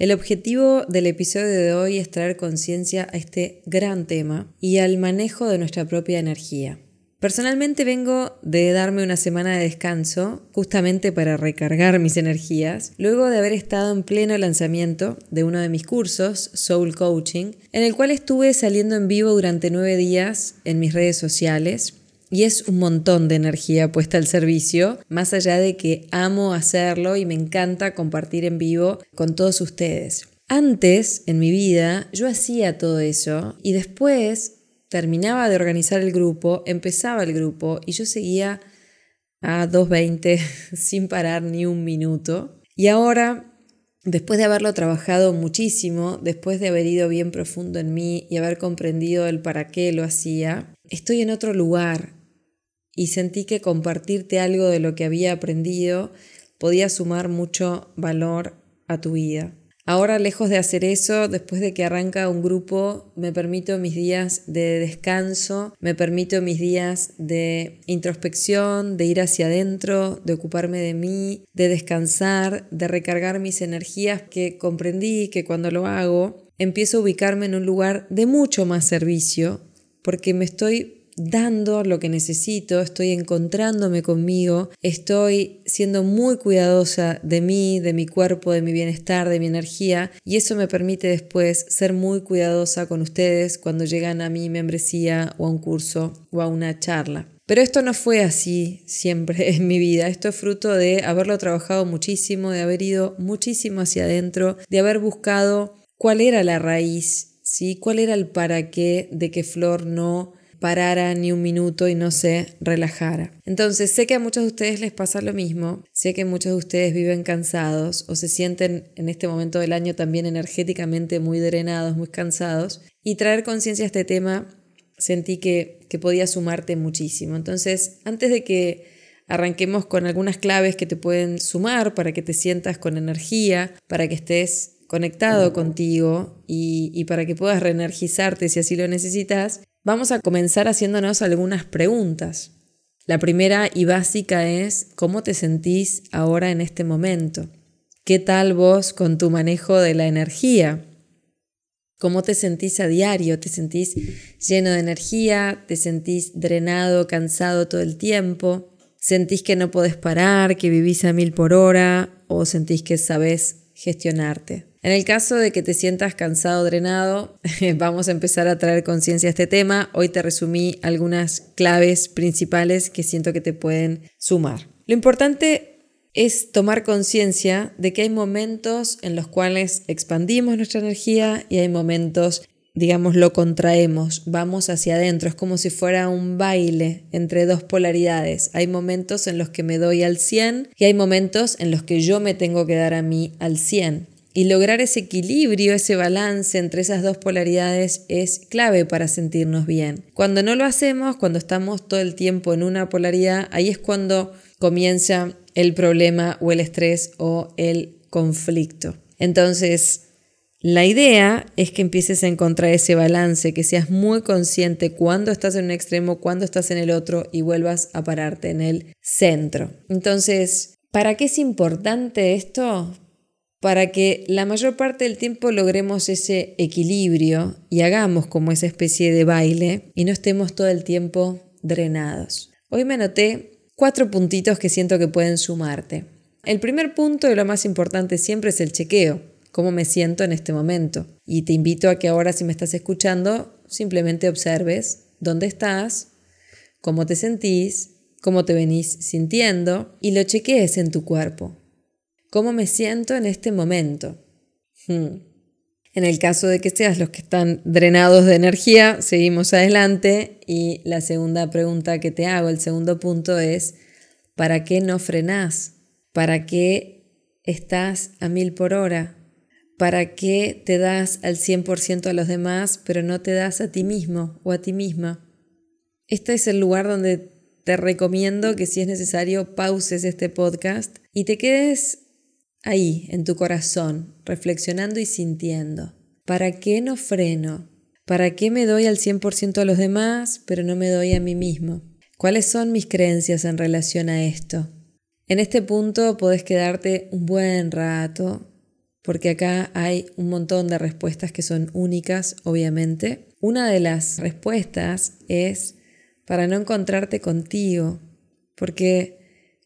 El objetivo del episodio de hoy es traer conciencia a este gran tema y al manejo de nuestra propia energía. Personalmente vengo de darme una semana de descanso justamente para recargar mis energías, luego de haber estado en pleno lanzamiento de uno de mis cursos, Soul Coaching, en el cual estuve saliendo en vivo durante nueve días en mis redes sociales y es un montón de energía puesta al servicio, más allá de que amo hacerlo y me encanta compartir en vivo con todos ustedes. Antes, en mi vida, yo hacía todo eso y después terminaba de organizar el grupo, empezaba el grupo y yo seguía a 2.20 sin parar ni un minuto. Y ahora, después de haberlo trabajado muchísimo, después de haber ido bien profundo en mí y haber comprendido el para qué lo hacía, estoy en otro lugar, y sentí que compartirte algo de lo que había aprendido podía sumar mucho valor a tu vida. Ahora, lejos de hacer eso, después de que arranca un grupo, me permito mis días de descanso, me permito mis días de introspección, de ir hacia adentro, de ocuparme de mí, de descansar, de recargar mis energías que comprendí que cuando lo hago, empiezo a ubicarme en un lugar de mucho más servicio, porque me estoy dando lo que necesito, estoy encontrándome conmigo, estoy siendo muy cuidadosa de mí, de mi cuerpo, de mi bienestar, de mi energía y eso me permite después ser muy cuidadosa con ustedes cuando llegan a mi membresía o a un curso o a una charla. Pero esto no fue así siempre en mi vida, esto es fruto de haberlo trabajado muchísimo, de haber ido muchísimo hacia adentro, de haber buscado cuál era la raíz, ¿sí? cuál era el para qué de que Flor no parara ni un minuto y no se relajara. Entonces, sé que a muchos de ustedes les pasa lo mismo, sé que muchos de ustedes viven cansados o se sienten en este momento del año también energéticamente muy drenados, muy cansados, y traer conciencia a este tema sentí que, que podía sumarte muchísimo. Entonces, antes de que arranquemos con algunas claves que te pueden sumar para que te sientas con energía, para que estés conectado contigo y, y, para que puedas reenergizarte si así lo necesitas, Vamos a comenzar haciéndonos algunas preguntas. La primera y básica es, ¿cómo te sentís ahora en este momento? ¿Qué tal vos con tu manejo de la energía? ¿Cómo te sentís a diario? ¿Te sentís lleno de energía? ¿Te sentís drenado, cansado todo el tiempo? ¿Sentís que no podés parar, que vivís a mil por hora o sentís que sabés gestionarte? En el caso de que te sientas cansado, drenado, vamos a empezar a traer conciencia a este tema. Hoy te resumí algunas claves principales que siento que te pueden sumar. Lo importante es tomar conciencia de que hay momentos en los cuales expandimos nuestra energía y hay momentos, digamos, lo contraemos, vamos hacia adentro, es como si fuera un baile entre dos polaridades. Hay momentos en los que me doy al 100 y hay momentos en los que yo me tengo que dar a mí al 100. Y lograr ese equilibrio, ese balance entre esas dos polaridades es clave para sentirnos bien. Cuando no lo hacemos, cuando estamos todo el tiempo en una polaridad, ahí es cuando comienza el problema o el estrés o el conflicto. Entonces, la idea es que empieces a encontrar ese balance, que seas muy consciente cuando estás en un extremo, cuando estás en el otro y vuelvas a pararte en el centro. Entonces, ¿para qué es importante esto? Para que la mayor parte del tiempo logremos ese equilibrio y hagamos como esa especie de baile y no estemos todo el tiempo drenados. Hoy me anoté cuatro puntitos que siento que pueden sumarte. El primer punto y lo más importante siempre es el chequeo, cómo me siento en este momento. Y te invito a que ahora si me estás escuchando, simplemente observes dónde estás, cómo te sentís, cómo te venís sintiendo y lo chequees en tu cuerpo. ¿Cómo me siento en este momento? Hmm. En el caso de que seas los que están drenados de energía, seguimos adelante y la segunda pregunta que te hago, el segundo punto es, ¿para qué no frenás? ¿Para qué estás a mil por hora? ¿Para qué te das al 100% a los demás, pero no te das a ti mismo o a ti misma? Este es el lugar donde te recomiendo que si es necesario pauses este podcast y te quedes ahí, en tu corazón, reflexionando y sintiendo. ¿Para qué no freno? ¿Para qué me doy al 100% a los demás, pero no me doy a mí mismo? ¿Cuáles son mis creencias en relación a esto? En este punto podés quedarte un buen rato, porque acá hay un montón de respuestas que son únicas, obviamente. Una de las respuestas es para no encontrarte contigo, porque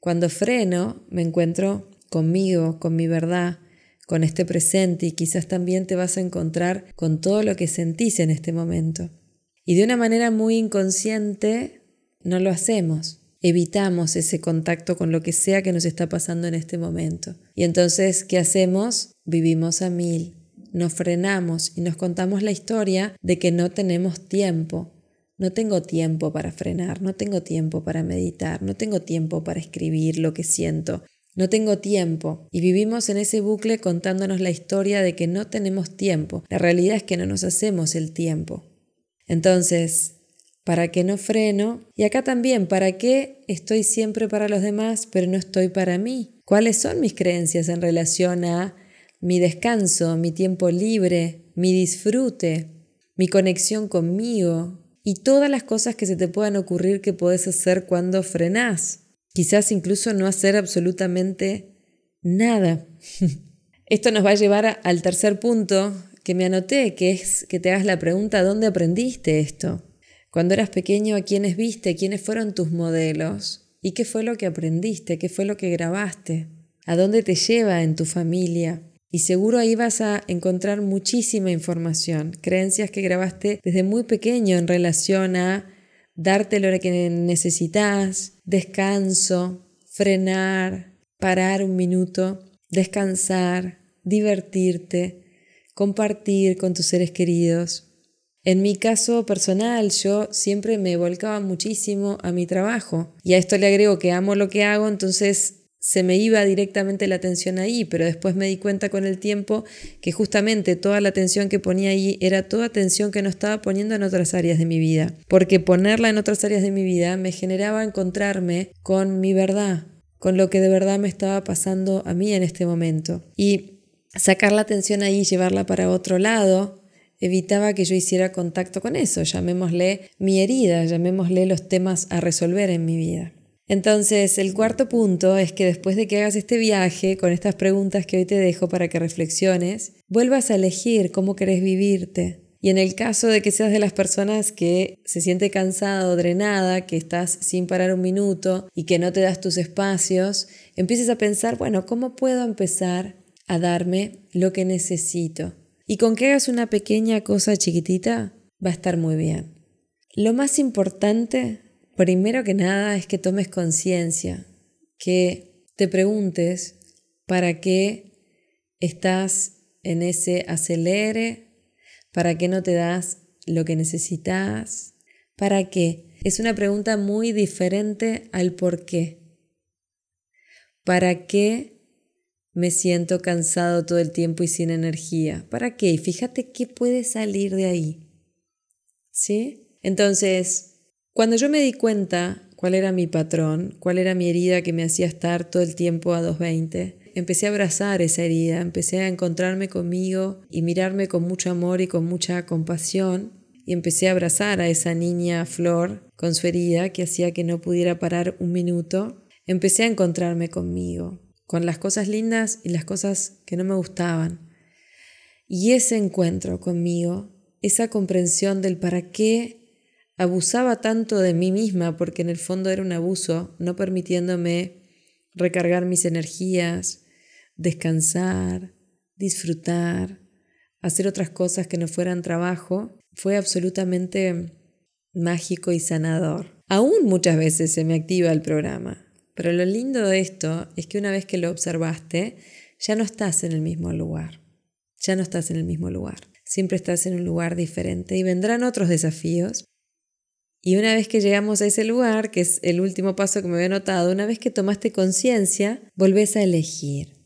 cuando freno me encuentro conmigo, con mi verdad, con este presente y quizás también te vas a encontrar con todo lo que sentís en este momento. Y de una manera muy inconsciente no lo hacemos. Evitamos ese contacto con lo que sea que nos está pasando en este momento. Y entonces, ¿qué hacemos? Vivimos a mil, nos frenamos y nos contamos la historia de que no tenemos tiempo. No tengo tiempo para frenar, no tengo tiempo para meditar, no tengo tiempo para escribir lo que siento, no tengo tiempo y vivimos en ese bucle contándonos la historia de que no tenemos tiempo. La realidad es que no nos hacemos el tiempo. Entonces, ¿para qué no freno? Y acá también, ¿para qué estoy siempre para los demás pero no estoy para mí? ¿Cuáles son mis creencias en relación a mi descanso, mi tiempo libre, mi disfrute, mi conexión conmigo y todas las cosas que se te puedan ocurrir que puedes hacer cuando frenás? Quizás incluso no hacer absolutamente nada. Esto nos va a llevar al tercer punto que me anoté, que es que te hagas la pregunta, ¿dónde aprendiste esto? Cuando eras pequeño, ¿a quiénes viste? ¿Quiénes fueron tus modelos? ¿Y qué fue lo que aprendiste? ¿Qué fue lo que grabaste? ¿A dónde te lleva en tu familia? Y seguro ahí vas a encontrar muchísima información, creencias que grabaste desde muy pequeño en relación a darte lo que necesitas, descanso, frenar, parar un minuto, descansar, divertirte, compartir con tus seres queridos. En mi caso personal, yo siempre me volcaba muchísimo a mi trabajo y a esto le agrego que amo lo que hago, entonces se me iba directamente la atención ahí, pero después me di cuenta con el tiempo que justamente toda la atención que ponía ahí era toda atención que no estaba poniendo en otras áreas de mi vida, porque ponerla en otras áreas de mi vida me generaba encontrarme con mi verdad, con lo que de verdad me estaba pasando a mí en este momento. Y sacar la atención ahí llevarla para otro lado evitaba que yo hiciera contacto con eso, llamémosle mi herida, llamémosle los temas a resolver en mi vida. Entonces, el cuarto punto es que después de que hagas este viaje con estas preguntas que hoy te dejo para que reflexiones, vuelvas a elegir cómo querés vivirte. Y en el caso de que seas de las personas que se siente cansada o drenada, que estás sin parar un minuto y que no te das tus espacios, empieces a pensar, bueno, ¿cómo puedo empezar a darme lo que necesito? Y con que hagas una pequeña cosa chiquitita, va a estar muy bien. Lo más importante Primero que nada es que tomes conciencia, que te preguntes para qué estás en ese acelere, para qué no te das lo que necesitas, para qué. Es una pregunta muy diferente al por qué. ¿Para qué me siento cansado todo el tiempo y sin energía? ¿Para qué? Fíjate qué puede salir de ahí. ¿Sí? Entonces, cuando yo me di cuenta cuál era mi patrón, cuál era mi herida que me hacía estar todo el tiempo a 220, empecé a abrazar esa herida, empecé a encontrarme conmigo y mirarme con mucho amor y con mucha compasión y empecé a abrazar a esa niña Flor con su herida que hacía que no pudiera parar un minuto. Empecé a encontrarme conmigo, con las cosas lindas y las cosas que no me gustaban. Y ese encuentro conmigo, esa comprensión del para qué abusaba tanto de mí misma porque en el fondo era un abuso, no permitiéndome recargar mis energías, descansar, disfrutar, hacer otras cosas que no fueran trabajo, fue absolutamente mágico y sanador. Aún muchas veces se me activa el programa, pero lo lindo de esto es que una vez que lo observaste, ya no estás en el mismo lugar, ya no estás en el mismo lugar, siempre estás en un lugar diferente y vendrán otros desafíos y una vez que llegamos a ese lugar, que es el último paso que me había notado, una vez que tomaste conciencia, volvés a elegir.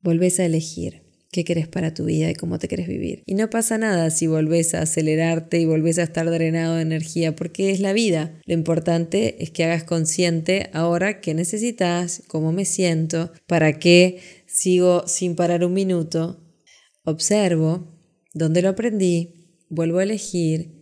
Volvés a elegir. qué querés para tu vida y cómo te querés vivir. Y no pasa nada si volvés a acelerarte y volvés a estar drenado de energía, porque es la vida. Lo importante es que hagas consciente ahora qué necesitas, cómo me siento, para qué sigo sin parar un minuto, observo dónde lo aprendí, vuelvo a elegir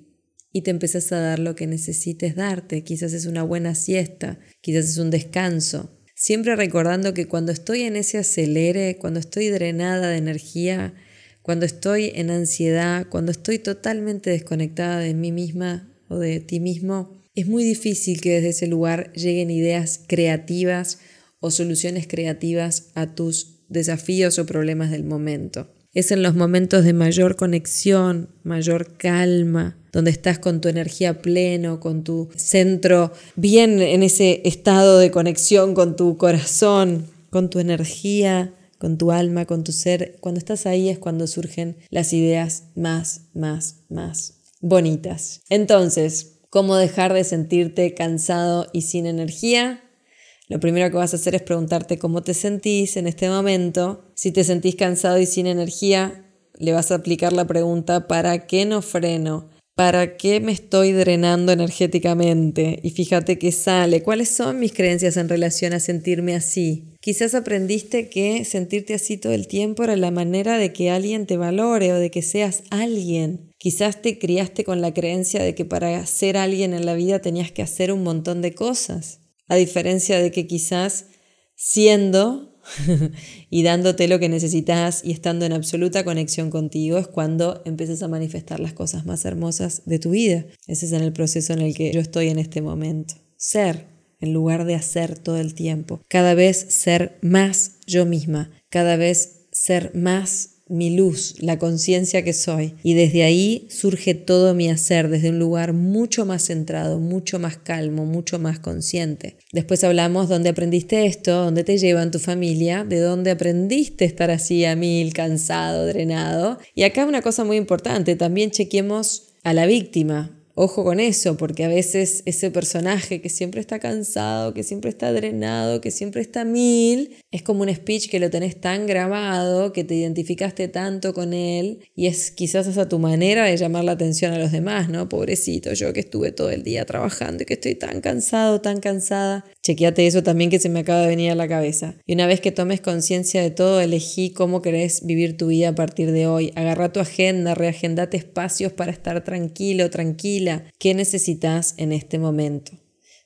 y te empezás a dar lo que necesites darte. Quizás es una buena siesta, quizás es un descanso. Siempre recordando que cuando estoy en ese acelere, cuando estoy drenada de energía, cuando estoy en ansiedad, cuando estoy totalmente desconectada de mí misma o de ti mismo, es muy difícil que desde ese lugar lleguen ideas creativas o soluciones creativas a tus desafíos o problemas del momento. Es en los momentos de mayor conexión, mayor calma, donde estás con tu energía pleno, con tu centro bien en ese estado de conexión con tu corazón, con tu energía, con tu alma, con tu ser. Cuando estás ahí es cuando surgen las ideas más, más, más bonitas. Entonces, ¿cómo dejar de sentirte cansado y sin energía? Lo primero que vas a hacer es preguntarte cómo te sentís en este momento. Si te sentís cansado y sin energía, le vas a aplicar la pregunta ¿para qué no freno? ¿Para qué me estoy drenando energéticamente? Y fíjate qué sale. ¿Cuáles son mis creencias en relación a sentirme así? Quizás aprendiste que sentirte así todo el tiempo era la manera de que alguien te valore o de que seas alguien. Quizás te criaste con la creencia de que para ser alguien en la vida tenías que hacer un montón de cosas a diferencia de que quizás siendo y dándote lo que necesitas y estando en absoluta conexión contigo es cuando empiezas a manifestar las cosas más hermosas de tu vida. Ese es el proceso en el que yo estoy en este momento. Ser en lugar de hacer todo el tiempo. Cada vez ser más yo misma. Cada vez ser más mi luz, la conciencia que soy. Y desde ahí surge todo mi hacer, desde un lugar mucho más centrado, mucho más calmo, mucho más consciente. Después hablamos dónde aprendiste esto, dónde te lleva en tu familia, de dónde aprendiste estar así a mil, cansado, drenado. Y acá una cosa muy importante, también chequemos a la víctima. Ojo con eso, porque a veces ese personaje que siempre está cansado, que siempre está drenado, que siempre está mil, es como un speech que lo tenés tan grabado, que te identificaste tanto con él, y es quizás esa tu manera de llamar la atención a los demás, ¿no? Pobrecito, yo que estuve todo el día trabajando y que estoy tan cansado, tan cansada. Chequeate eso también que se me acaba de venir a la cabeza. Y una vez que tomes conciencia de todo, elegí cómo querés vivir tu vida a partir de hoy. Agarra tu agenda, reagendate espacios para estar tranquilo, tranquila. ¿Qué necesitas en este momento?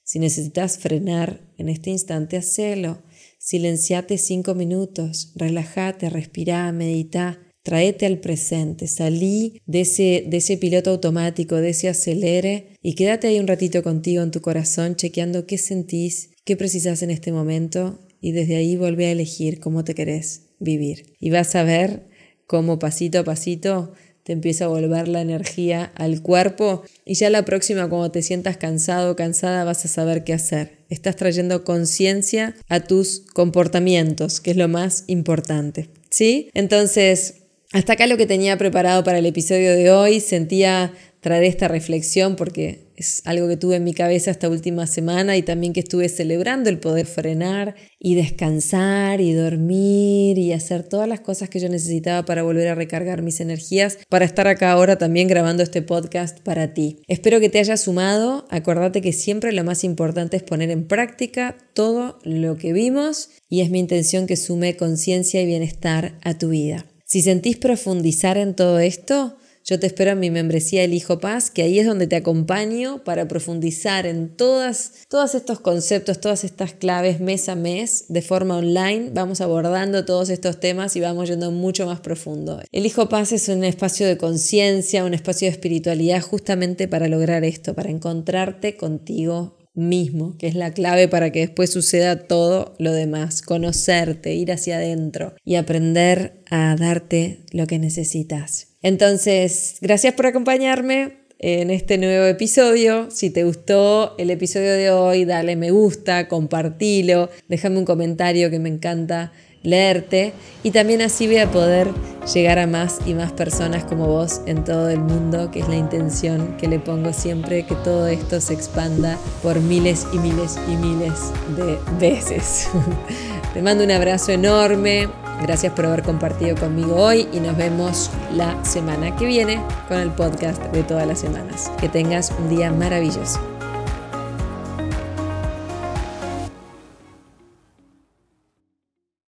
Si necesitas frenar en este instante, hacelo. Silenciate cinco minutos, relájate, respira, medita. Traete al presente, salí de ese, piloto automático, de ese acelere y quédate ahí un ratito contigo en tu corazón chequeando qué sentís, qué precisas en este momento y desde ahí vuelve a elegir cómo te querés vivir. Y vas a ver cómo pasito a pasito te empieza a volver la energía al cuerpo y ya la próxima cuando te sientas cansado o cansada vas a saber qué hacer. Estás trayendo conciencia a tus comportamientos, que es lo más importante. ¿Sí? Entonces, hasta acá lo que tenía preparado para el episodio de hoy. Sentía traer esta reflexión porque es algo que tuve en mi cabeza esta última semana y también que estuve celebrando el poder frenar y descansar y dormir y hacer todas las cosas que yo necesitaba para volver a recargar mis energías para estar acá ahora también grabando este podcast para ti. Espero que te haya sumado. Acordate que siempre lo más importante es poner en práctica todo lo que vimos y es mi intención que sume conciencia y bienestar a tu vida. Si sentís profundizar en todo esto, yo te espero en mi membresía El Hijo Paz, que ahí es donde te acompaño para profundizar en todas, todos estos conceptos, todas estas claves mes a mes de forma online. Vamos abordando todos estos temas y vamos yendo mucho más profundo. El Hijo Paz es un espacio de conciencia, un espacio de espiritualidad justamente para lograr esto, para encontrarte contigo mismo, que es la clave para que después suceda todo lo demás, conocerte, ir hacia adentro y aprender a darte lo que necesitas. Entonces, gracias por acompañarme en este nuevo episodio. Si te gustó el episodio de hoy, dale me gusta, compartilo, déjame un comentario que me encanta leerte y también así voy a poder llegar a más y más personas como vos en todo el mundo, que es la intención que le pongo siempre, que todo esto se expanda por miles y miles y miles de veces. Te mando un abrazo enorme, Gracias por haber compartido conmigo hoy y nos vemos la semana que viene con el podcast de todas las semanas. Que tengas un día maravilloso.